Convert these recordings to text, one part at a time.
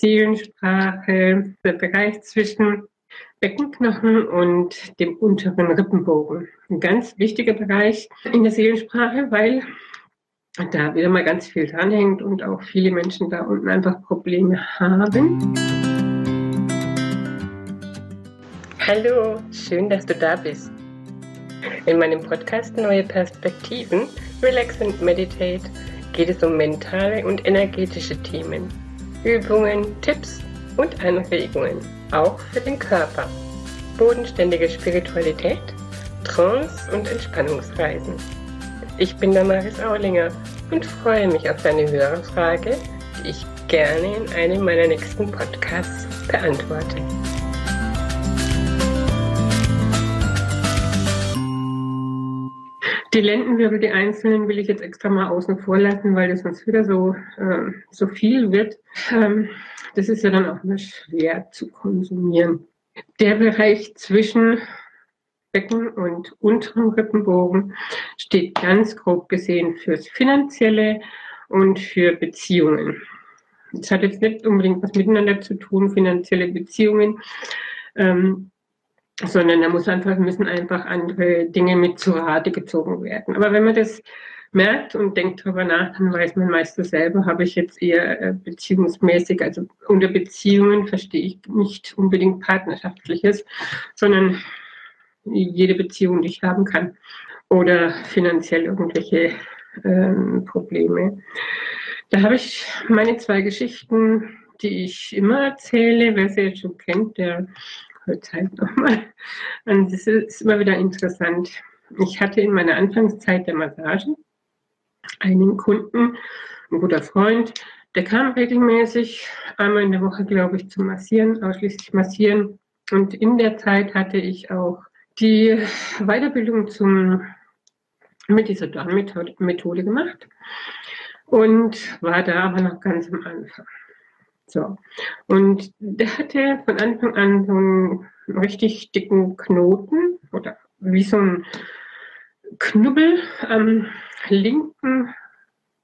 Seelensprache, der Bereich zwischen Beckenknochen und dem unteren Rippenbogen. Ein ganz wichtiger Bereich in der Seelensprache, weil da wieder mal ganz viel dranhängt und auch viele Menschen da unten einfach Probleme haben. Hallo, schön, dass du da bist. In meinem Podcast Neue Perspektiven, Relax and Meditate geht es um mentale und energetische Themen, Übungen, Tipps und Anregungen, auch für den Körper. Bodenständige Spiritualität, Trance und Entspannungsreisen. Ich bin Damaris Aulinger und freue mich auf deine Hörerfrage, die ich gerne in einem meiner nächsten Podcasts beantworte. Die Lendenwirbel, die einzelnen, will ich jetzt extra mal außen vor lassen, weil das sonst wieder so, äh, so viel wird. Ähm, das ist ja dann auch immer schwer zu konsumieren. Der Bereich zwischen Becken und unteren Rippenbogen steht ganz grob gesehen fürs Finanzielle und für Beziehungen. Das hat jetzt nicht unbedingt was miteinander zu tun, finanzielle Beziehungen. Ähm, sondern da muss einfach, müssen einfach andere Dinge mit zu Rate gezogen werden. Aber wenn man das merkt und denkt darüber nach, dann weiß man meistens selber, habe ich jetzt eher äh, beziehungsmäßig, also unter Beziehungen verstehe ich nicht unbedingt partnerschaftliches, sondern jede Beziehung, die ich haben kann oder finanziell irgendwelche ähm, Probleme. Da habe ich meine zwei Geschichten, die ich immer erzähle. Wer sie jetzt schon kennt, der halt nochmal. Und das ist immer wieder interessant. Ich hatte in meiner Anfangszeit der Massage einen Kunden, ein guter Freund, der kam regelmäßig einmal in der Woche, glaube ich, zum Massieren, ausschließlich Massieren. Und in der Zeit hatte ich auch die Weiterbildung zum, mit dieser Dorn-Methode gemacht und war da aber noch ganz am Anfang. So. Und der hatte von Anfang an so einen richtig dicken Knoten oder wie so ein Knubbel am linken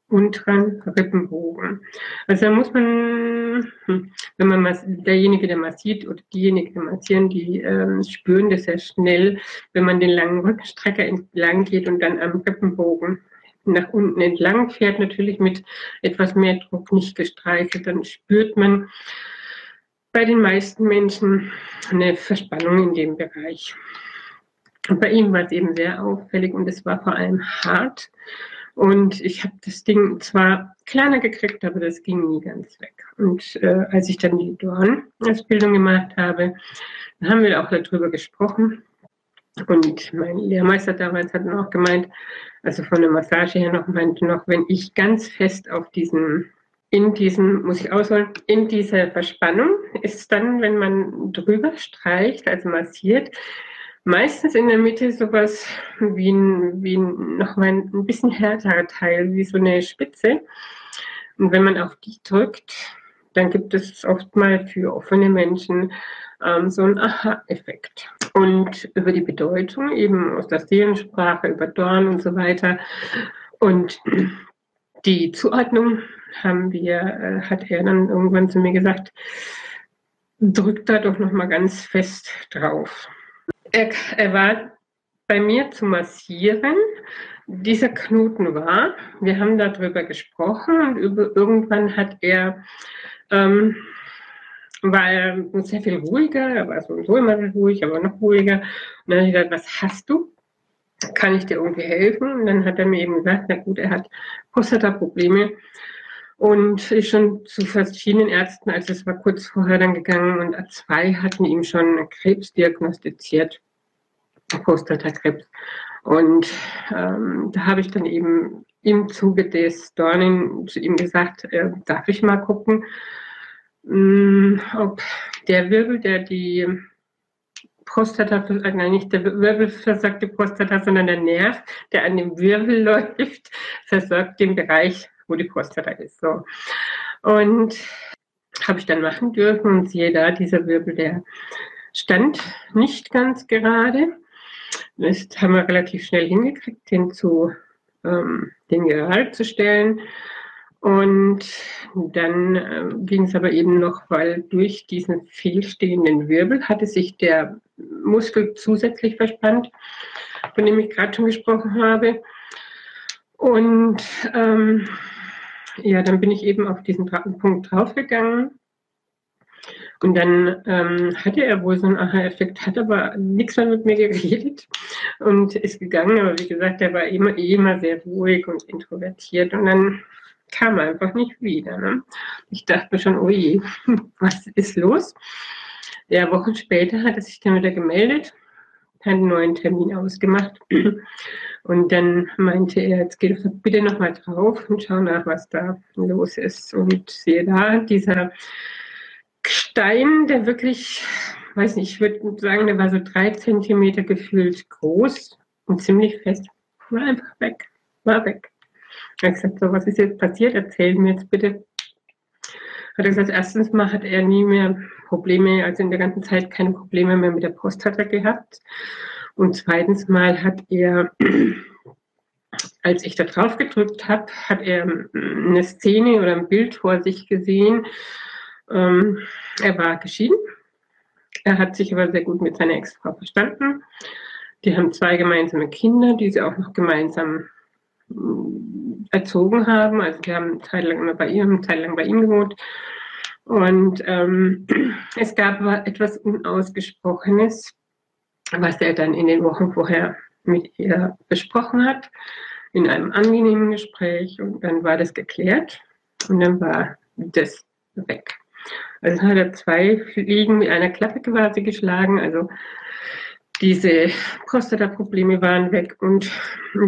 unteren Rippenbogen. Also da muss man, hm, wenn man derjenige, der massiert oder diejenige, der massieren, die äh, spüren das sehr schnell, wenn man den langen Rückenstrecker entlang geht und dann am Rippenbogen nach unten entlang fährt, natürlich mit etwas mehr Druck nicht gestreichelt, dann spürt man bei den meisten Menschen eine Verspannung in dem Bereich. Und bei ihm war es eben sehr auffällig und es war vor allem hart. Und ich habe das Ding zwar kleiner gekriegt, aber das ging nie ganz weg. Und äh, als ich dann die Dorn-Ausbildung gemacht habe, haben wir auch darüber gesprochen. Und mein Lehrmeister damals hat noch gemeint, also von der Massage her noch meinte noch, wenn ich ganz fest auf diesen, in diesen, muss ich ausholen, in dieser Verspannung ist dann, wenn man drüber streicht, also massiert, meistens in der Mitte sowas wie ein, wie noch mal ein bisschen härterer Teil, wie so eine Spitze. Und wenn man auf die drückt, dann gibt es oft mal für offene Menschen ähm, so einen Aha-Effekt. Und über die Bedeutung, eben aus der Seelensprache, über Dorn und so weiter. Und die Zuordnung haben wir, äh, hat er dann irgendwann zu mir gesagt, drückt da doch nochmal ganz fest drauf. Er, er war bei mir zu massieren. Dieser Knoten war, wir haben darüber gesprochen und über, irgendwann hat er ähm, war er sehr viel ruhiger, er war sowieso immer ruhig, aber noch ruhiger. Und dann habe ich gesagt, was hast du? Kann ich dir irgendwie helfen? Und dann hat er mir eben gesagt, na gut, er hat Prostata-Probleme und ist schon zu verschiedenen Ärzten, also es war kurz vorher dann gegangen und zwei hatten ihm schon Krebs diagnostiziert, Prostatakrebs. Und ähm, da habe ich dann eben im Zuge des Dornen zu ihm gesagt, äh, darf ich mal gucken, ob der Wirbel, der die Prostata, äh, nein, nicht der Wirbel versorgt die Prostata, sondern der Nerv, der an dem Wirbel läuft, versorgt den Bereich, wo die Prostata ist. So. Und habe ich dann machen dürfen und siehe da, dieser Wirbel, der stand nicht ganz gerade. Das haben wir relativ schnell hingekriegt, den zu, ähm, den gerade zu stellen. Und dann äh, ging es aber eben noch, weil durch diesen fehlstehenden Wirbel hatte sich der Muskel zusätzlich verspannt, von dem ich gerade schon gesprochen habe. Und ähm, ja, dann bin ich eben auf diesen Punkt draufgegangen. Und dann ähm, hatte er wohl so einen Aha-Effekt, hat aber nichts mehr mit mir geredet und ist gegangen. Aber wie gesagt, er war immer, immer sehr ruhig und introvertiert. Und dann kam einfach nicht wieder. Ne? Ich dachte mir schon, oh was ist los? Ja, Wochen später hat er sich dann wieder gemeldet, hat einen neuen Termin ausgemacht. Und dann meinte er, jetzt geh doch bitte nochmal drauf und schau nach, was da los ist. Und sehe da, dieser Stein, der wirklich, weiß nicht, ich würde sagen, der war so drei Zentimeter gefühlt groß und ziemlich fest, war einfach weg, war weg. Er hat gesagt, so, was ist jetzt passiert? Erzähl mir jetzt bitte. Hat er gesagt, erstens mal hat er nie mehr Probleme, also in der ganzen Zeit keine Probleme mehr mit der Prostata gehabt. Und zweitens mal hat er, als ich da drauf gedrückt habe, hat er eine Szene oder ein Bild vor sich gesehen. Ähm, er war geschieden. Er hat sich aber sehr gut mit seiner Ex-Frau verstanden. Die haben zwei gemeinsame Kinder, die sie auch noch gemeinsam erzogen haben. Also wir haben eine Zeit lang immer bei ihr, eine Zeit lang bei ihm gewohnt. Und ähm, es gab etwas Unausgesprochenes, was er dann in den Wochen vorher mit ihr besprochen hat, in einem angenehmen Gespräch. Und dann war das geklärt und dann war das weg. Also hat er zwei Fliegen mit einer Klappe quasi geschlagen. Also diese Prostata-Probleme waren weg und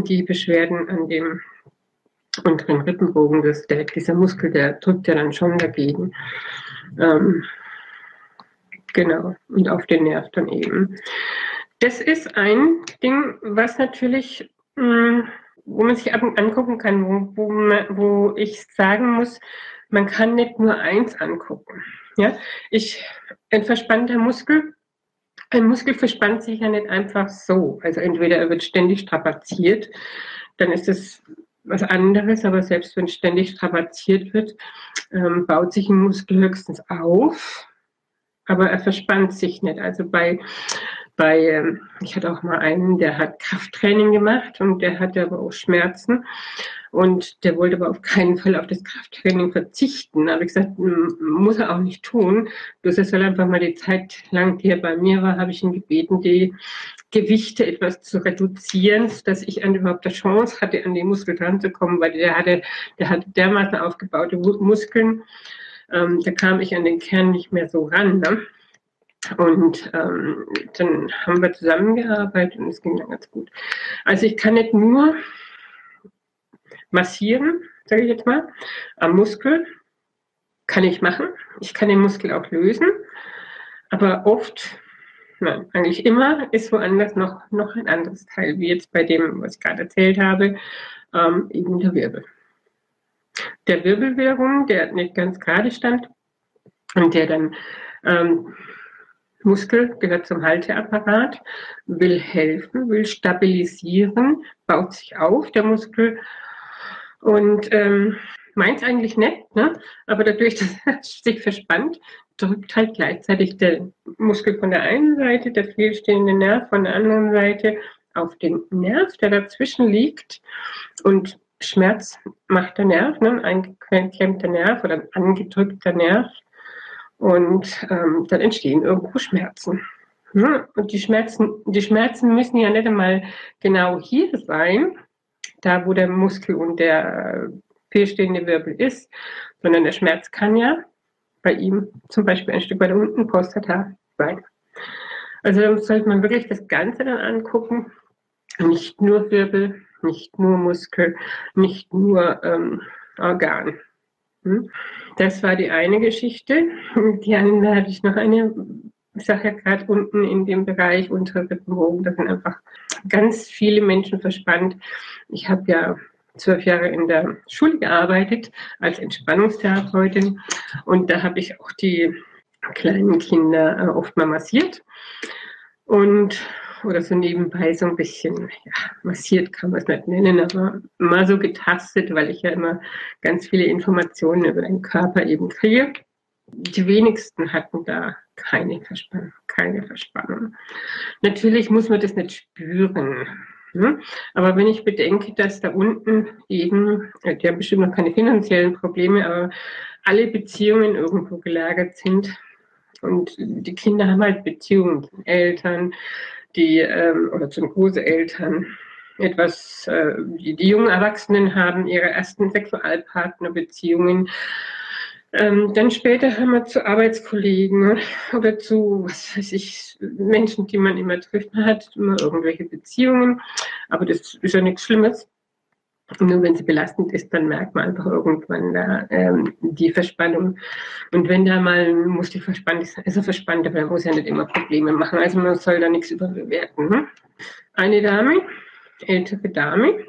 die Beschwerden an dem unteren Rippenbogen, das, der, dieser Muskel, der drückt ja dann schon dagegen. Ähm, genau, und auf den Nerv dann eben. Das ist ein Ding, was natürlich, mh, hm, wo man sich angucken kann, wo, wo, wo ich sagen muss, man kann nicht nur eins angucken. Ja, ich, ein verspannter Muskel ein Muskel verspannt sich ja nicht einfach so. Also entweder er wird ständig strapaziert, dann ist es was anderes, aber selbst wenn ständig strapaziert wird, ähm, baut sich ein Muskel höchstens auf, aber er verspannt sich nicht. Also bei, bei ähm, ich hatte auch mal einen, der hat Krafttraining gemacht und der hatte aber auch Schmerzen und der wollte aber auf keinen Fall auf das Krafttraining verzichten. Da habe ich gesagt, muss er auch nicht tun. Bloß er soll einfach mal die Zeit lang, die er bei mir war, habe ich ihn gebeten, die Gewichte etwas zu reduzieren, dass ich überhaupt eine Chance hatte, an die zu kommen, weil der hatte, der hatte dermaßen aufgebaute Muskeln, ähm, da kam ich an den Kern nicht mehr so ran. Ne? Und ähm, dann haben wir zusammengearbeitet und es ging dann ganz gut. Also ich kann nicht nur massieren, sage ich jetzt mal, am Muskel. Kann ich machen. Ich kann den Muskel auch lösen. Aber oft, nein, eigentlich immer ist woanders noch, noch ein anderes Teil, wie jetzt bei dem, was ich gerade erzählt habe, ähm, eben der Wirbel. Der Wirbel wiederum, der nicht ganz gerade stand und der dann ähm, Muskel gehört zum Halteapparat, will helfen, will stabilisieren, baut sich auf, der Muskel, und ähm, meint eigentlich nett, ne? aber dadurch, dass er sich verspannt, drückt halt gleichzeitig der Muskel von der einen Seite, der fehlstehende Nerv von der anderen Seite auf den Nerv, der dazwischen liegt. Und Schmerz macht der Nerv, ne? ein eingeklemmter Nerv oder ein angedrückter Nerv. Und ähm, dann entstehen irgendwo Schmerzen. Ne? Und die Schmerzen, die Schmerzen müssen ja nicht einmal genau hier sein, da wo der Muskel und der fehlstehende Wirbel ist, sondern der Schmerz kann ja bei ihm zum Beispiel ein Stück weiter unten Prostata sein. Also da sollte man wirklich das Ganze dann angucken, nicht nur Wirbel, nicht nur Muskel, nicht nur ähm, Organ. Hm? Das war die eine Geschichte. Die andere hatte ich noch eine ja gerade unten in dem Bereich untere Rippenbogen, da sind einfach ganz viele Menschen verspannt. Ich habe ja zwölf Jahre in der Schule gearbeitet als Entspannungstherapeutin und da habe ich auch die kleinen Kinder äh, oft mal massiert. Und oder so nebenbei so ein bisschen ja, massiert kann man es nicht nennen, aber mal so getastet, weil ich ja immer ganz viele Informationen über den Körper eben kriege. Die wenigsten hatten da keine Verspannung, keine Verspannung. Natürlich muss man das nicht spüren. Ne? Aber wenn ich bedenke, dass da unten eben, die haben bestimmt noch keine finanziellen Probleme, aber alle Beziehungen irgendwo gelagert sind und die Kinder haben halt Beziehungen zu den Eltern, die ähm, oder zu den Großeltern. Etwas, äh, die, die jungen Erwachsenen haben ihre ersten Sexualpartnerbeziehungen ähm, dann später haben wir zu Arbeitskollegen oder zu, was weiß ich, Menschen, die man immer trifft. Man hat immer irgendwelche Beziehungen, aber das ist ja nichts Schlimmes. Nur wenn sie belastend ist, dann merkt man einfach irgendwann da ähm, die Verspannung. Und wenn da mal die verspannt ist, ist er verspannt, aber er muss ja nicht immer Probleme machen. Also man soll da nichts überbewerten. Ne? Eine Dame, ältere Dame,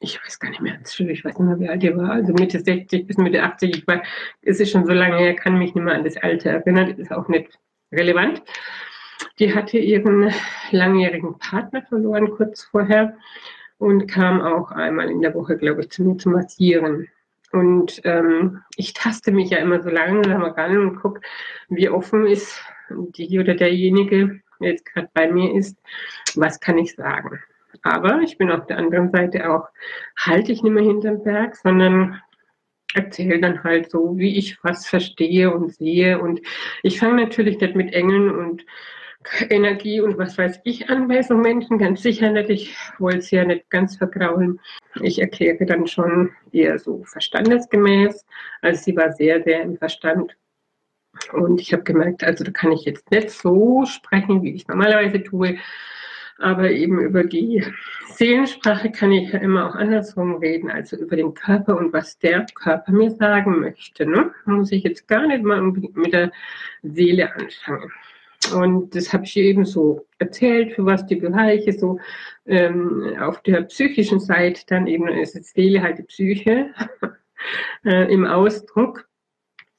ich weiß gar nicht mehr, ich weiß nicht mehr, wie alt die war, also Mitte 60 bis Mitte 80, ich es ist schon so lange her, kann mich nicht mehr an das Alter erinnern, ist auch nicht relevant. Die hatte ihren langjährigen Partner verloren kurz vorher und kam auch einmal in der Woche, glaube ich, zu mir zu massieren. Und ähm, ich taste mich ja immer so langsam ran und gucke, wie offen ist die oder derjenige, der jetzt gerade bei mir ist, was kann ich sagen. Aber ich bin auf der anderen Seite auch, halte ich nicht mehr hinterm Berg, sondern erzähle dann halt so, wie ich was verstehe und sehe. Und ich fange natürlich nicht mit Engeln und Energie und was weiß ich an bei so Menschen, ganz sicher nicht. Ich wollte es ja nicht ganz vergraulen. Ich erkläre dann schon eher so verstandesgemäß. Also sie war sehr, sehr im Verstand. Und ich habe gemerkt, also da kann ich jetzt nicht so sprechen, wie ich normalerweise tue, aber eben über die Seelensprache kann ich ja immer auch andersrum reden, also über den Körper und was der Körper mir sagen möchte. Ne? Muss ich jetzt gar nicht mal mit der Seele anfangen. Und das habe ich eben so erzählt, für was die Bereiche so ähm, auf der psychischen Seite dann eben ist die Seele halt die Psyche äh, im Ausdruck.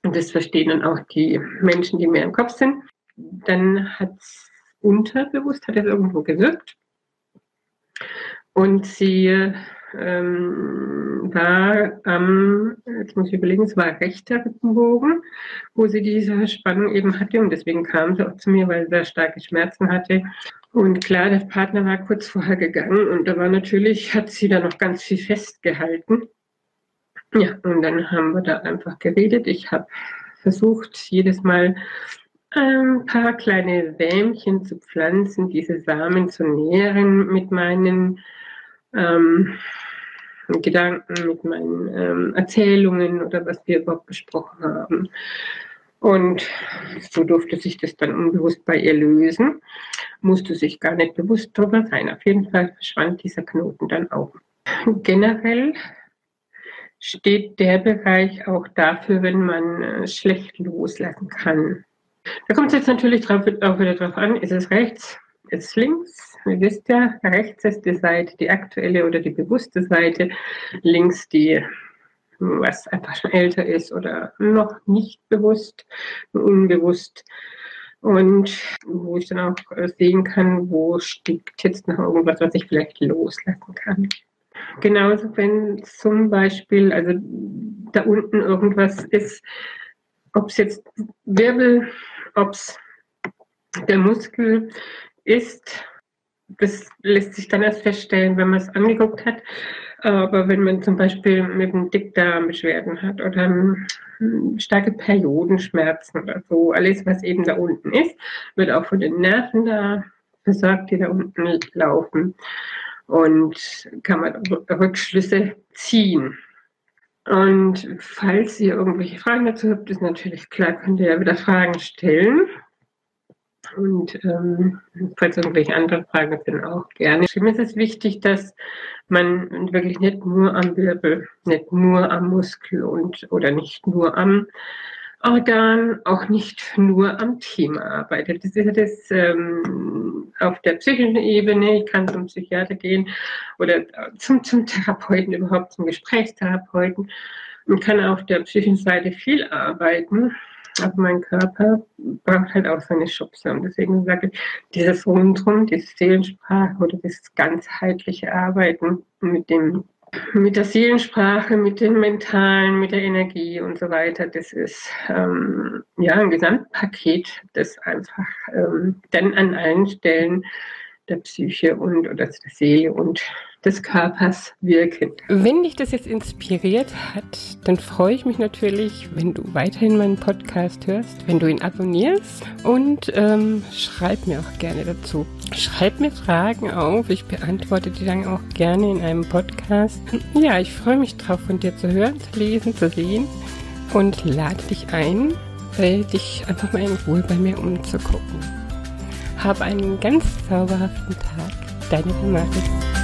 Und das verstehen dann auch die Menschen, die mehr im Kopf sind. Dann hat es unterbewusst hat es irgendwo gewirkt. Und sie ähm, war am, jetzt muss ich überlegen, es war rechter Rippenbogen, wo sie diese Spannung eben hatte und deswegen kam sie auch zu mir, weil sie sehr starke Schmerzen hatte. Und klar, der Partner war kurz vorher gegangen und da war natürlich, hat sie da noch ganz viel festgehalten. Ja, und dann haben wir da einfach geredet. Ich habe versucht, jedes Mal ein paar kleine Sämchen zu pflanzen, diese Samen zu nähren mit meinen ähm, Gedanken, mit meinen ähm, Erzählungen oder was wir überhaupt besprochen haben. Und so durfte sich das dann unbewusst bei ihr lösen, musste sich gar nicht bewusst darüber sein. Auf jeden Fall verschwand dieser Knoten dann auch. Generell steht der Bereich auch dafür, wenn man äh, schlecht loslassen kann. Da kommt es jetzt natürlich drauf, auch wieder drauf an, ist es rechts, ist links? Ihr wisst ja, rechts ist die Seite, die aktuelle oder die bewusste Seite, links die, was einfach schon älter ist oder noch nicht bewusst, unbewusst. Und wo ich dann auch sehen kann, wo steckt jetzt noch irgendwas, was ich vielleicht loslassen kann. Genauso, wenn zum Beispiel, also da unten irgendwas ist, ob es jetzt Wirbel ob es der Muskel ist, das lässt sich dann erst feststellen, wenn man es angeguckt hat. Aber wenn man zum Beispiel mit dem Dickdarm Beschwerden hat oder hm, starke Periodenschmerzen oder so, alles, was eben da unten ist, wird auch von den Nerven da versorgt, die da unten laufen. Und kann man Rückschlüsse ziehen. Und falls ihr irgendwelche Fragen dazu habt, ist natürlich klar, könnt ihr ja wieder Fragen stellen. Und ähm, falls irgendwelche anderen Fragen sind, auch gerne. Für mich ist es wichtig, dass man wirklich nicht nur am Wirbel, nicht nur am Muskel und oder nicht nur am Organ, auch nicht nur am Thema arbeitet. Das ist das ähm, auf der psychischen Ebene. Ich kann zum Psychiater gehen oder zum, zum Therapeuten, überhaupt zum Gesprächstherapeuten und kann auf der psychischen Seite viel arbeiten. Aber mein Körper braucht halt auch seine Schubse. Und deswegen sage ich, dieses Rundrum, die Seelensprache oder das ganzheitliche Arbeiten mit dem mit der Seelensprache, mit dem Mentalen, mit der Energie und so weiter. Das ist ähm, ja ein Gesamtpaket, das einfach ähm, dann an allen Stellen der Psyche und oder der Seele und des Körpers wirken. Wenn dich das jetzt inspiriert hat, dann freue ich mich natürlich, wenn du weiterhin meinen Podcast hörst, wenn du ihn abonnierst und ähm, schreib mir auch gerne dazu. Schreib mir Fragen auf, ich beantworte die dann auch gerne in einem Podcast. Ja, ich freue mich drauf, von dir zu hören, zu lesen, zu sehen und lade dich ein, dich einfach mal in Ruhe bei mir umzugucken. Hab einen ganz zauberhaften Tag. Deine Damaris.